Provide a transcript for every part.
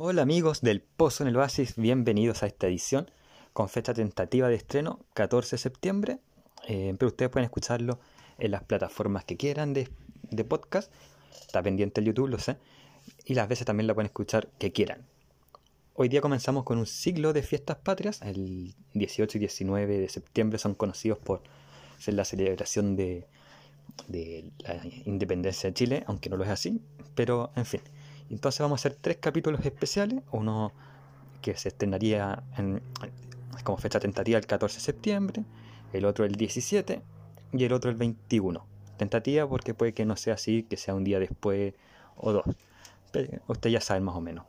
Hola amigos del Pozo en el Oasis, bienvenidos a esta edición con fecha tentativa de estreno 14 de septiembre, eh, pero ustedes pueden escucharlo en las plataformas que quieran de, de, podcast, está pendiente el YouTube, lo sé, y las veces también la pueden escuchar que quieran. Hoy día comenzamos con un ciclo de fiestas patrias, el 18 y 19 de septiembre son conocidos por ser la celebración de, de la independencia de Chile, aunque no lo es así, pero en fin. Entonces vamos a hacer tres capítulos especiales, uno que se estrenaría en, como fecha tentativa el 14 de septiembre, el otro el 17 y el otro el 21. Tentativa porque puede que no sea así, que sea un día después o dos. Pero usted ya sabe más o menos.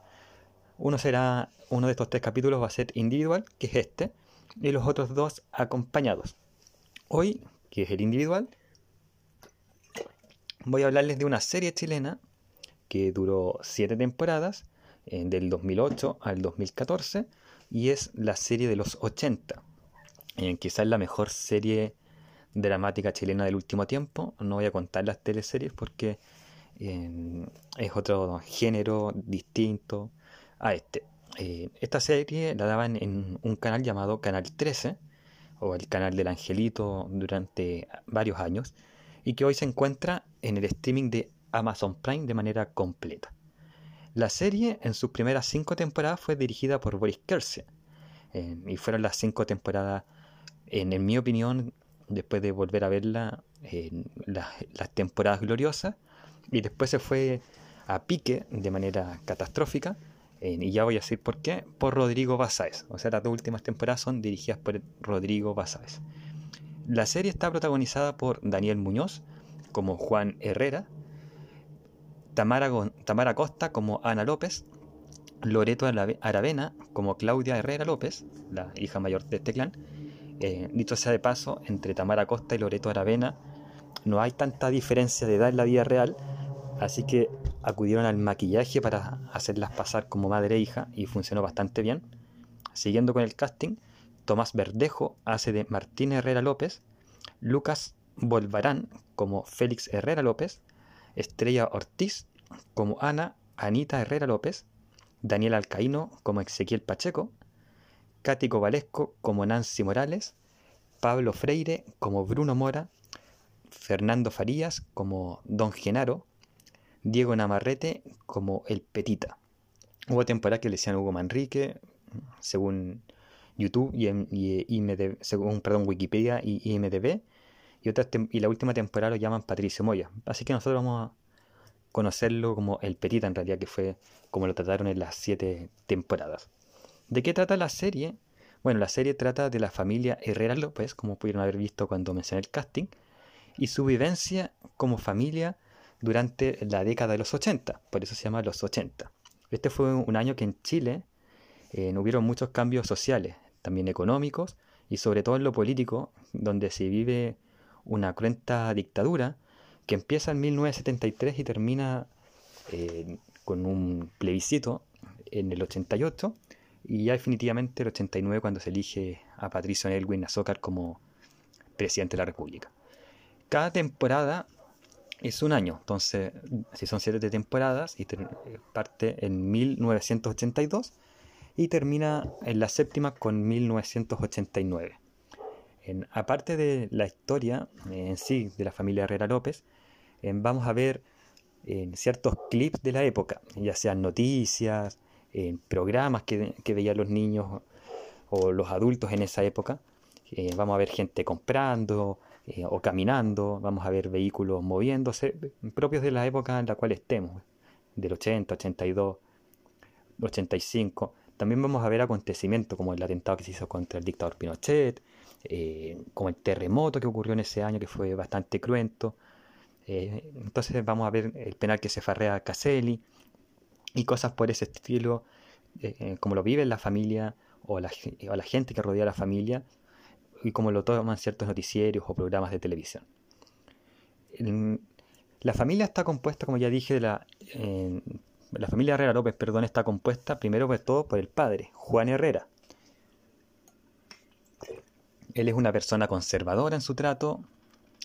Uno será, uno de estos tres capítulos va a ser individual, que es este, y los otros dos acompañados. Hoy, que es el individual, voy a hablarles de una serie chilena que duró siete temporadas, eh, del 2008 al 2014, y es la serie de los 80. Eh, quizás la mejor serie dramática chilena del último tiempo. No voy a contar las teleseries porque eh, es otro género distinto a este. Eh, esta serie la daban en un canal llamado Canal 13 o el canal del Angelito durante varios años y que hoy se encuentra en el streaming de Amazon Prime de manera completa. La serie en sus primeras cinco temporadas fue dirigida por Boris Kerse eh, y fueron las cinco temporadas, en, mi opinión, después de volver a verla, las, temporadas gloriosas y después se fue a pique de manera catastrófica y ya voy a decir por qué, por Rodrigo Basáez. O sea, las dos últimas temporadas son dirigidas por Rodrigo Basáez. La serie está protagonizada por Daniel Muñoz como Juan Herrera, Tamara, Costa como Ana López, Loreto Aravena como Claudia Herrera López, la hija mayor de este clan. Eh, dicho sea de paso, entre Tamara Costa y Loreto Aravena no hay tanta diferencia de edad en la vida real, así que acudieron al maquillaje para hacerlas pasar como madre e hija y funcionó bastante bien. Siguiendo con el casting, Tomás Verdejo hace de Martín Herrera López, Lucas Volvarán como Félix Herrera López, Estrella Ortiz como Ana Anita Herrera López, Daniel Alcaíno como Ezequiel Pacheco, Cático Valesco como Nancy Morales, Pablo Freire como Bruno Mora, Fernando Farías como Don Genaro, Diego Namarrete como El Petita. Hubo temporada que le decían Hugo Manrique, según YouTube y, IMDb, según perdón, Wikipedia y IMDB, y, y la última temporada lo llaman Patricio Moya. Así que nosotros vamos a conocerlo como El Petita, en realidad, que fue como lo trataron en las siete temporadas. ¿De qué trata la serie? Bueno, la serie trata de la familia Herrera López, como pudieron haber visto cuando mencioné el casting, y su vivencia como familia durante la década de los 80, por eso se llama los 80. Este fue un año que en Chile eh, hubieron muchos cambios sociales, también económicos y sobre todo en lo político, donde se vive una cruenta dictadura que empieza en 1973 y termina eh, con un plebiscito en el 88 y ya definitivamente el 89 cuando se elige a Patricio Nelwin Azócar como presidente de la República. Cada temporada es un año. Entonces, si son siete temporadas, y parte en 1982 y termina en la séptima con 1989. En, aparte de la historia en sí de la familia Herrera López, vamos a ver en ciertos clips de la época, ya sean noticias, en programas que, veían los niños o los adultos en esa época. Eh, vamos a ver gente comprando, eh, o caminando, vamos a ver vehículos moviéndose, propios de la época en la cual estemos, del 80, 82, 85. También vamos a ver acontecimientos como el atentado que se hizo contra el dictador Pinochet, eh, como el terremoto que ocurrió en ese año que fue bastante cruento. Eh, entonces vamos a ver el penal que se farrea a Caselli y cosas por ese estilo, como lo vive la familia o la, gente que rodea a la familia y como lo toman ciertos noticieros o programas de televisión. La familia está compuesta, como ya dije, la, familia Herrera López, perdón, está compuesta primero por todo por el padre, Juan Herrera. Él es una persona conservadora en su trato,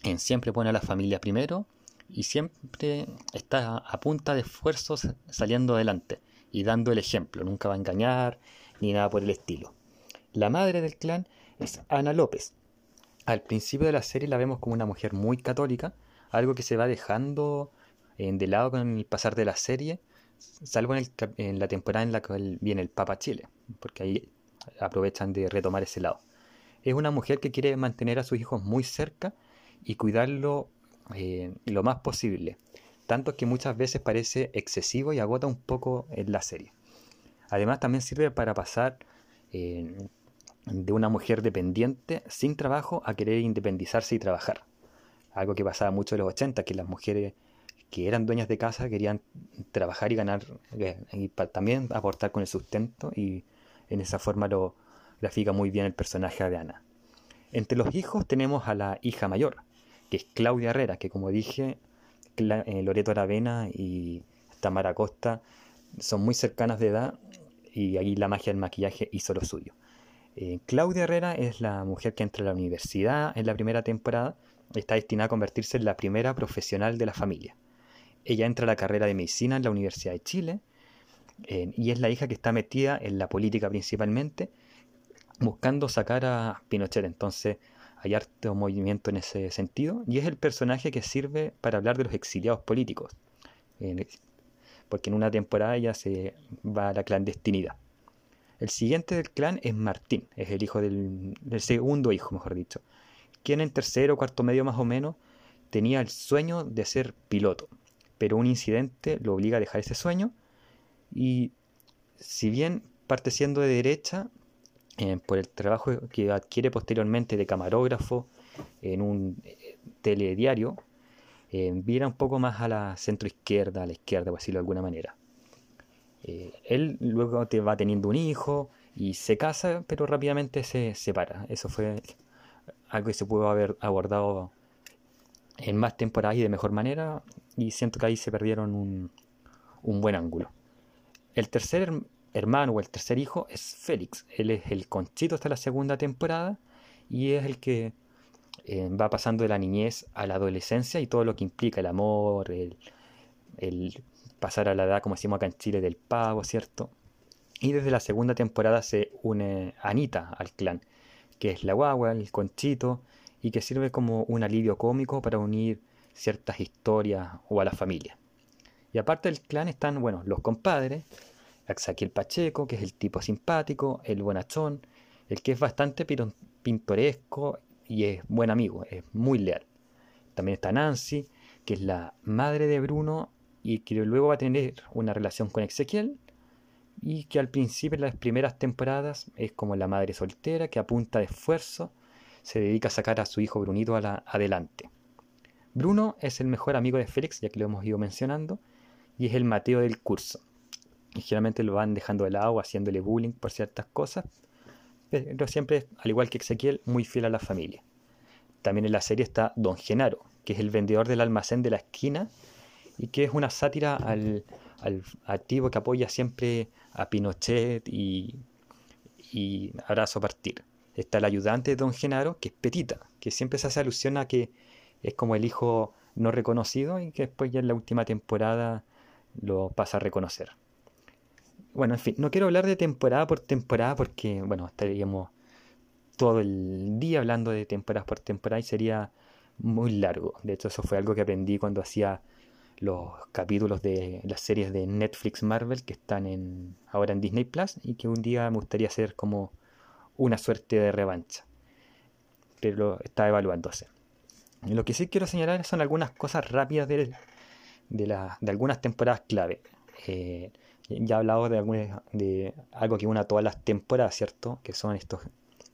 en siempre pone a la familia primero y siempre está a punta de esfuerzos saliendo adelante. y dando el ejemplo, nunca va a engañar ni nada por el estilo. La madre del clan es Ana López. Al principio de la serie la vemos como una mujer muy católica, algo que se va dejando en de lado con el pasar de la serie, salvo en, en la temporada en la que viene el Papa Chile, porque ahí aprovechan de retomar ese lado. Es una mujer que quiere mantener a sus hijos muy cerca y cuidarlo eh, lo más posible, tanto que muchas veces parece excesivo y agota un poco en la serie. Además también sirve para pasar eh, de una mujer dependiente sin trabajo a querer independizarse y trabajar. Algo que pasaba mucho en los 80, que las mujeres que eran dueñas de casa querían trabajar y ganar eh, y también aportar con el sustento y en esa forma lo grafica muy bien el personaje de Ana. Entre los hijos tenemos a la hija mayor, que es Claudia Herrera, que como dije, eh, Loreto Aravena y Tamara Costa son muy cercanas de edad y ahí la magia del maquillaje hizo lo suyo. Eh, Claudia Herrera es la mujer que entra a la universidad en la primera temporada, está destinada a convertirse en la primera profesional de la familia. Ella entra a la carrera de medicina en la Universidad de Chile eh, y es la hija que está metida en la política principalmente, buscando sacar a Pinochet. Entonces hay harto movimiento en ese sentido y es el personaje que sirve para hablar de los exiliados políticos, porque en una temporada ella se va a la clandestinidad. El siguiente del clan es Martín, es el hijo del, segundo hijo, mejor dicho, quien en tercero o cuarto medio más o menos tenía el sueño de ser piloto, pero un incidente lo obliga a dejar ese sueño y si bien parte siendo de derecha, eh, por el trabajo que adquiere posteriormente de camarógrafo en un eh, telediario, eh, un poco más a la centroizquierda, a la izquierda, por decirlo de alguna manera. él luego te va teniendo un hijo y se casa, pero rápidamente se separa. Eso fue algo que se pudo haber abordado en más temporadas y de mejor manera, y siento que ahí se perdieron un, un buen ángulo. El tercer hermano o el tercer hijo es Félix. Él es el conchito hasta la segunda temporada y es el que eh, va pasando de la niñez a la adolescencia y todo lo que implica el amor, el, pasar a la edad, como decimos acá en Chile, del pago, ¿cierto? Y desde la segunda temporada se une Anita al clan, que es la guagua, el conchito, y que sirve como un alivio cómico para unir ciertas historias o a la familia. Y aparte del clan están, bueno, los compadres, Axaquiel Pacheco, que es el tipo simpático, el bonachón, el que es bastante pintoresco y es buen amigo, es muy leal. También está Nancy, que es la madre de Bruno y que luego va a tener una relación con Ezequiel y que al principio en las primeras temporadas es como la madre soltera que a punta de esfuerzo se dedica a sacar a su hijo Brunito adelante. Bruno es el mejor amigo de Félix, ya que lo hemos ido mencionando, y es el Mateo del curso y generalmente lo van dejando de lado, haciéndole bullying por ciertas cosas, pero siempre, al igual que Ezequiel, muy fiel a la familia. También en la serie está Don Genaro, que es el vendedor del almacén de la esquina y que es una sátira al, al activo que apoya siempre a Pinochet y, y Abrazo Partir. Está el ayudante de Don Genaro, que es Petita, que siempre se hace alusión a que es como el hijo no reconocido y que después ya en la última temporada lo pasa a reconocer. Bueno, en fin, no quiero hablar de temporada por temporada porque, bueno, estaríamos todo el día hablando de temporadas por temporada y sería muy largo. De hecho, eso fue algo que aprendí cuando hacía los capítulos de las series de Netflix Marvel que están en, ahora en Disney Plus y que un día me gustaría hacer como una suerte de revancha. Pero está evaluándose. Lo que sí quiero señalar son algunas cosas rápidas de, de, de algunas temporadas clave. Eh, ya he hablado de, de algo que una todas las temporadas, ¿cierto? Que son estos,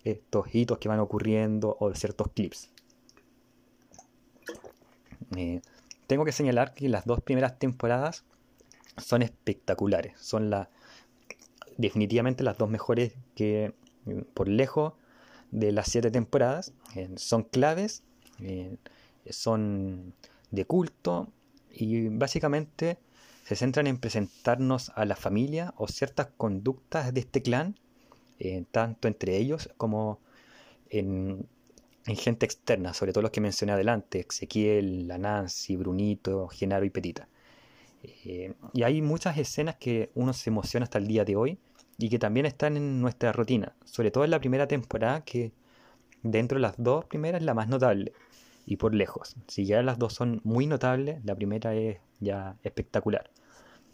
estos hitos que van ocurriendo o ciertos clips. Eh, tengo que señalar que las dos primeras temporadas son espectaculares. Son la, definitivamente las dos mejores que por lejos de las siete temporadas. Eh, son claves, eh, son de culto y básicamente se centran en presentarnos a la familia o ciertas conductas de este clan, eh, tanto entre ellos como en, gente externa, sobre todo los que mencioné adelante, Ezequiel, la Nancy, Brunito, Genaro y Petita. Eh, y hay muchas escenas que uno se emociona hasta el día de hoy y que también están en nuestra rutina, sobre todo en la primera temporada que dentro de las dos primeras es la más notable y por lejos. Si ya las dos son muy notables, la primera es ya espectacular.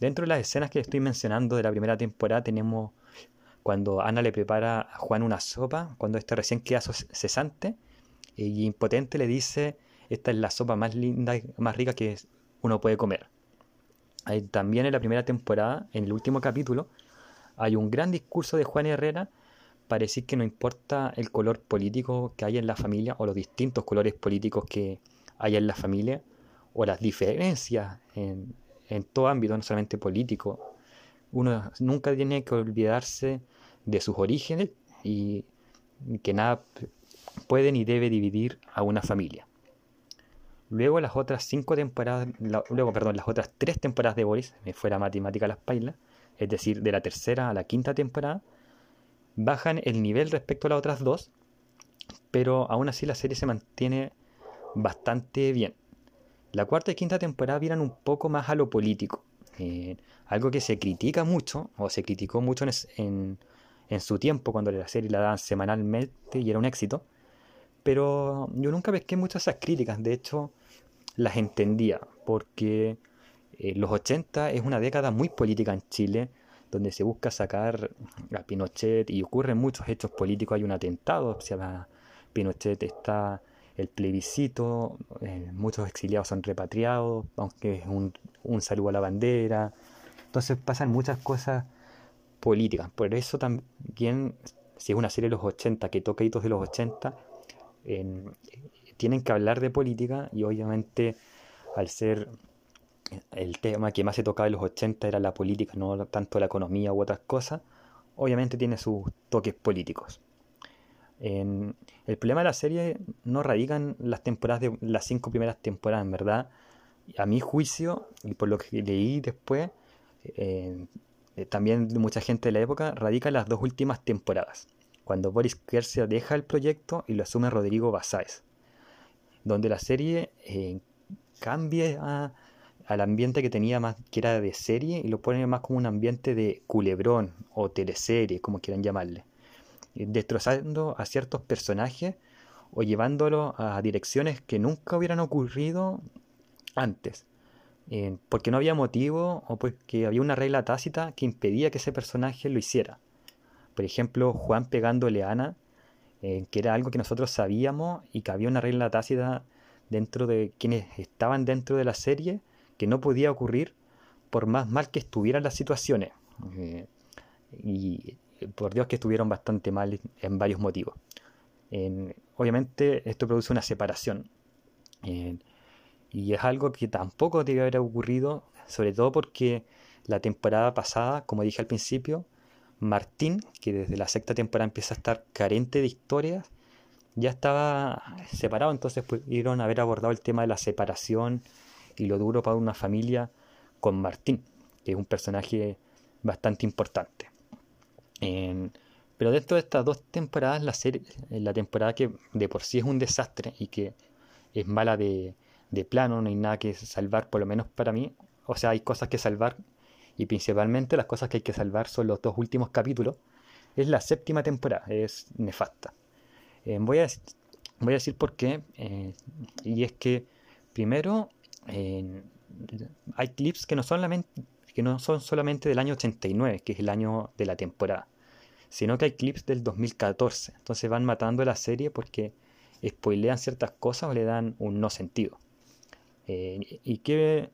Dentro de las escenas que estoy mencionando de la primera temporada tenemos cuando Ana le prepara a Juan una sopa, cuando este recién queda cesante y impotente le dice, esta es la sopa más linda y más rica que uno puede comer. también en la primera temporada, en el último capítulo, hay un gran discurso de Juan Herrera para decir que no importa el color político que haya en la familia o los distintos colores políticos que haya en la familia o las diferencias en, en todo ámbito, no solamente político. Uno nunca tiene que olvidarse de sus orígenes y que nada puede ni debe dividir a una familia. Luego las otras cinco temporadas, luego, perdón, las otras tres temporadas de Boris, me fuera matemática las pailas, es decir, de la tercera a la quinta temporada, bajan el nivel respecto a las otras dos, pero aún así la serie se mantiene bastante bien. La cuarta y quinta temporada vienen un poco más a lo político, eh, algo que se critica mucho, o se criticó mucho en, en, su tiempo, cuando la serie la daban semanalmente y era un éxito, pero yo nunca pesqué muchas esas críticas, de hecho las entendía, porque eh, los 80 es una década muy política en Chile, donde se busca sacar a Pinochet y ocurren muchos hechos políticos. Hay un atentado se llama Pinochet, está el plebiscito, eh, muchos exiliados son repatriados, aunque es un, un saludo a la bandera. Entonces pasan muchas cosas políticas. Por eso también, si es una serie de los 80 que toca hitos de los 80, tienen que hablar de política y obviamente al ser el tema que más se tocaba en los 80 era la política, no tanto la economía u otras cosas, obviamente tiene sus toques políticos. El problema de la serie no radica en las temporadas de las cinco primeras temporadas, en verdad. A mi juicio, y por lo que leí después, eh, también mucha gente de la época, radica en las dos últimas temporadas, cuando Boris Kersia deja el proyecto y lo asume Rodrigo Basáez, donde la serie eh, cambia al ambiente que tenía más que era de serie y lo pone más como un ambiente de culebrón o teleserie, como quieran llamarle, eh, destrozando a ciertos personajes o llevándolo a direcciones que nunca hubieran ocurrido antes, eh, porque no había motivo o porque había una regla tácita que impedía que ese personaje lo hiciera. Por ejemplo, Juan pegándole Ana, eh, que era algo que nosotros sabíamos y que había una regla tácita dentro de quienes estaban dentro de la serie que no podía ocurrir por más mal que estuvieran las situaciones. Eh, y por Dios que estuvieron bastante mal en varios motivos. obviamente esto produce una separación. y es algo que tampoco debe haber ocurrido, sobre todo porque la temporada pasada, como dije al principio, Martín, que desde la sexta temporada empieza a estar carente de historias, ya estaba separado, entonces pudieron haber abordado el tema de la separación y lo duro para una familia con Martín, que es un personaje bastante importante. Pero dentro de estas dos temporadas, la, serie, la temporada que de por sí es un desastre y que es mala de, de plano, no hay nada que salvar, por lo menos para mí. O sea, hay cosas que salvar y principalmente las cosas que hay que salvar son los dos últimos capítulos. Es la séptima temporada, es nefasta. Eh, voy, a, voy a decir por qué. Eh, y es que, primero, hay clips que no, solamente, que no son solamente del año 89, que es el año de la temporada, sino que hay clips del 2014. Entonces van matando la serie porque spoilean ciertas cosas o le dan un no sentido. Eh, ¿Y qué,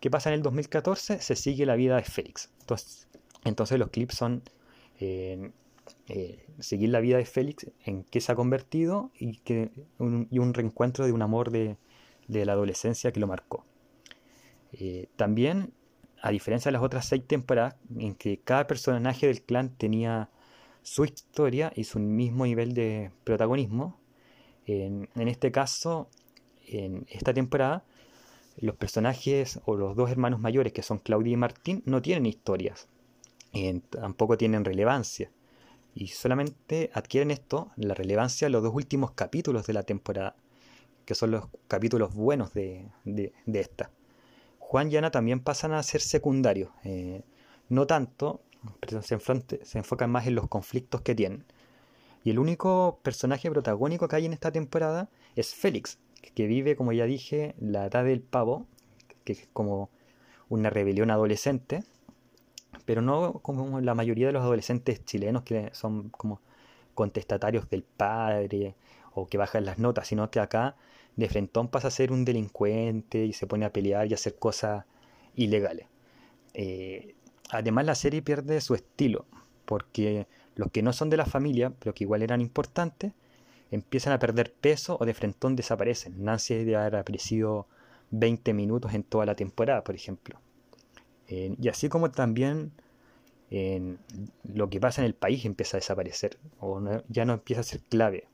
qué, pasa en el 2014? Se sigue la vida de Félix. Entonces, entonces los clips son eh, eh, seguir la vida de Félix, en qué se ha convertido y, que y un reencuentro de un amor de, de la adolescencia que lo marcó. También, a diferencia de las otras seis temporadas, en que cada personaje del clan tenía su historia y su mismo nivel de protagonismo, en, este caso, en esta temporada, los personajes o los dos hermanos mayores, que son Claudia y Martín, no tienen historias, tampoco tienen relevancia. Y solamente adquieren esto, la relevancia, los dos últimos capítulos de la temporada que son los capítulos buenos de, esta. Juan y Ana también pasan a ser secundarios. Eh, no tanto, pero se, se enfocan más en los conflictos que tienen. Y el único personaje protagónico que hay en esta temporada es Félix, que vive, como ya dije, la edad del pavo, que es como una rebelión adolescente, pero no como la mayoría de los adolescentes chilenos que son como contestatarios del padre o que bajan las notas, sino que acá de frentón pasa a ser un delincuente y se pone a pelear y a hacer cosas ilegales. Eh, además la serie pierde su estilo, porque los que no son de la familia, pero que igual eran importantes, empiezan a perder peso o de frentón desaparecen. Nancy debe haber aparecido 20 minutos en toda la temporada, por ejemplo. Eh, y así como también en lo que pasa en el país empieza a desaparecer o ya no empieza a ser clave.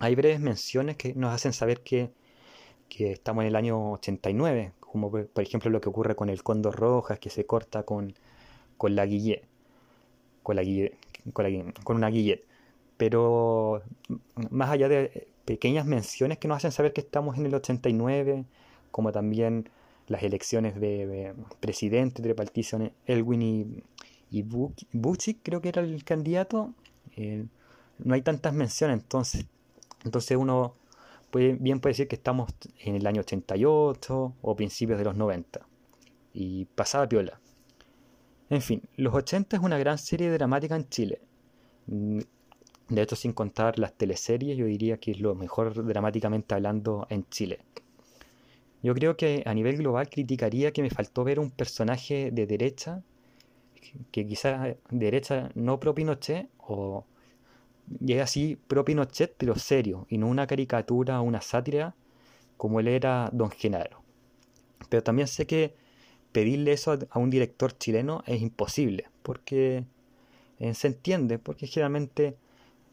Hay breves menciones que nos hacen saber que, estamos en el año 89, como por ejemplo lo que ocurre con el Cóndor Rojas, que se corta con, con la guillet, con, la con, una guillet. Pero más allá de pequeñas menciones que nos hacen saber que estamos en el 89, como también las elecciones de, presidente de partido Elwin y, y creo que era el candidato, eh, no hay tantas menciones, entonces, entonces uno puede, bien puede decir que estamos en el año 88 o principios de los 90 y pasaba piola. En fin, Los 80 es una gran serie dramática en Chile. Mm, de hecho, sin contar las teleseries, yo diría que es lo mejor dramáticamente hablando en Chile. Yo creo que a nivel global criticaría que me faltó ver un personaje de derecha que quizás derecha no pro Pinochet o llega así pro Pinochet pero serio y no una caricatura o una sátira como él era Don Genaro. Pero también sé que pedirle eso a, un director chileno es imposible porque eh, se entiende porque generalmente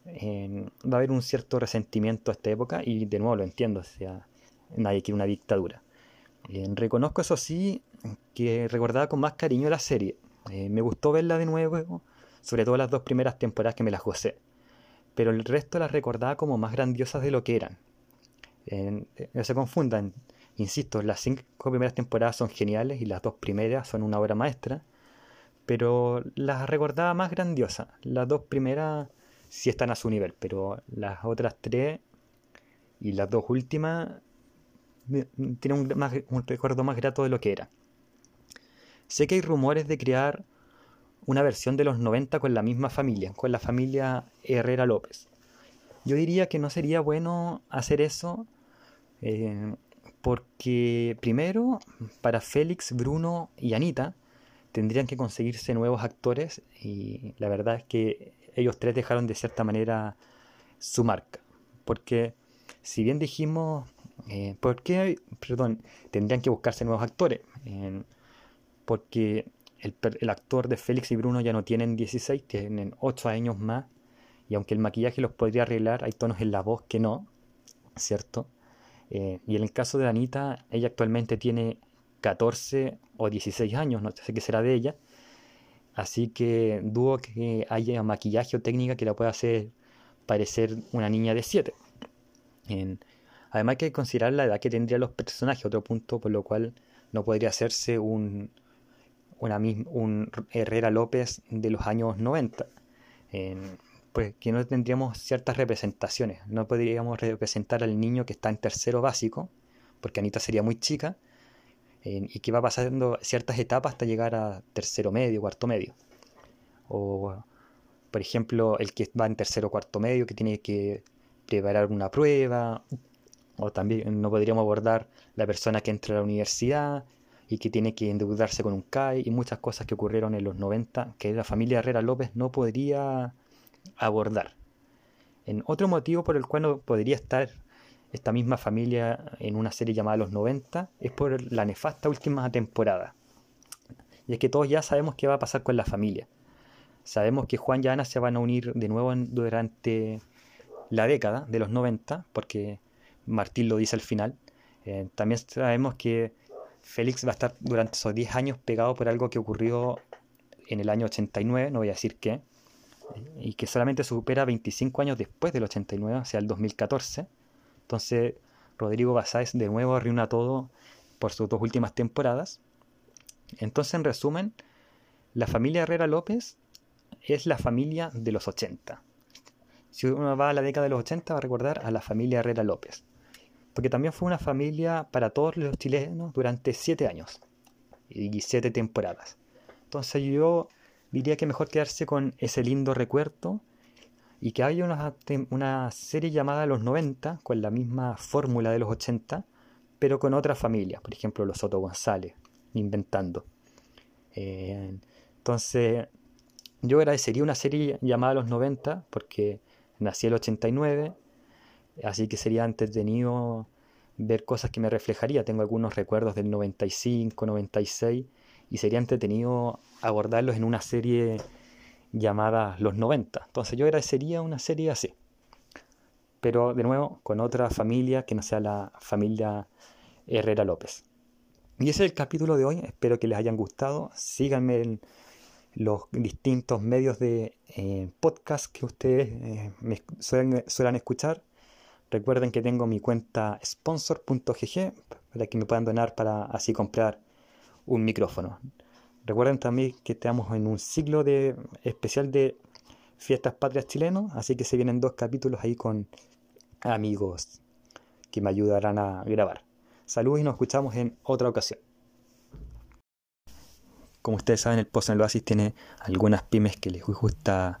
va a haber un cierto resentimiento a esta época y de nuevo lo entiendo, o sea, nadie quiere una dictadura. reconozco eso sí que recordaba con más cariño la serie eh, me gustó verla de nuevo, sobre todo las dos primeras temporadas que me las gocé. Pero el resto las recordaba como más grandiosas de lo que eran. no se confundan, insisto, las cinco primeras temporadas son geniales y las dos primeras son una obra maestra. Pero las recordaba más grandiosas. Las dos primeras sí están a su nivel, pero las otras tres y las dos últimas tienen un, un recuerdo más grato de lo que era. Sé que hay rumores de crear una versión de los 90 con la misma familia, con la familia Herrera López. Yo diría que no sería bueno hacer eso eh, porque primero, para Félix, Bruno y Anita, tendrían que conseguirse nuevos actores y la verdad es que ellos tres dejaron de cierta manera su marca. Porque si bien dijimos, eh, ¿por qué? Perdón, tendrían que buscarse nuevos actores porque el, actor de Félix y Bruno ya no tienen 16, tienen 8 años más, y aunque el maquillaje los podría arreglar, hay tonos en la voz que no, ¿cierto? Eh, y en el caso de Anita, ella actualmente tiene 14 o 16 años, no sé qué será de ella, así que dudo que haya maquillaje o técnica que la pueda hacer parecer una niña de 7. además hay que considerar la edad que tendrían los personajes, otro punto por lo cual no podría hacerse un, un Herrera López de los años 90, pues que no tendríamos ciertas representaciones, no podríamos representar al niño que está en tercero básico, porque Anita sería muy chica, y que va pasando ciertas etapas hasta llegar a tercero medio, cuarto medio. O, por ejemplo, el que va en tercero cuarto medio, que tiene que preparar una prueba, o también no podríamos abordar la persona que entra a la universidad, y que tiene que endeudarse con un CAI y muchas cosas que ocurrieron en los 90 que la familia Herrera López no podría abordar. En otro motivo por el cual no podría estar esta misma familia en una serie llamada Los 90 es por la nefasta última temporada. Y es que todos ya sabemos qué va a pasar con la familia. Sabemos que Juan y Ana se van a unir de nuevo durante la década de los 90, porque Martín lo dice al final. Eh, también sabemos que Félix va a estar durante esos 10 años pegado por algo que ocurrió en el año 89, no voy a decir qué, y que solamente supera 25 años después del 89, o sea, el 2014. Entonces, Rodrigo Basáez de nuevo arruina todo por sus dos últimas temporadas. Entonces, en resumen, la familia Herrera López es la familia de los 80. Si uno va a la década de los 80 va a recordar a la familia Herrera López. Porque también fue una familia para todos los chilenos durante siete años y siete temporadas. Entonces yo diría que mejor quedarse con ese lindo recuerdo y que haya una, una serie llamada Los 90 con la misma fórmula de los 80, pero con otras familias, por ejemplo los Soto González, inventando. Eh, entonces, yo agradecería una serie llamada Los 90 porque nací el 89, así que sería entretenido ver cosas que me reflejaría. Tengo algunos recuerdos del 95, 96 y sería entretenido abordarlos en una serie llamada Los 90. Entonces yo agradecería una serie así. Pero de nuevo, con otra familia que no sea la familia Herrera López. Y ese es el capítulo de hoy. Espero que les hayan gustado. Síganme en los distintos medios de eh, podcast que ustedes eh, suelen, suelen escuchar. Recuerden que tengo mi cuenta sponsor.gg para que me puedan donar para así comprar un micrófono. Recuerden también que estamos en un ciclo de, especial de fiestas patrias chilenos, así que se vienen dos capítulos ahí con amigos que me ayudarán a grabar. Saludos y nos escuchamos en otra ocasión. Como ustedes saben, el Post en el Oasis tiene algunas pymes que les gusta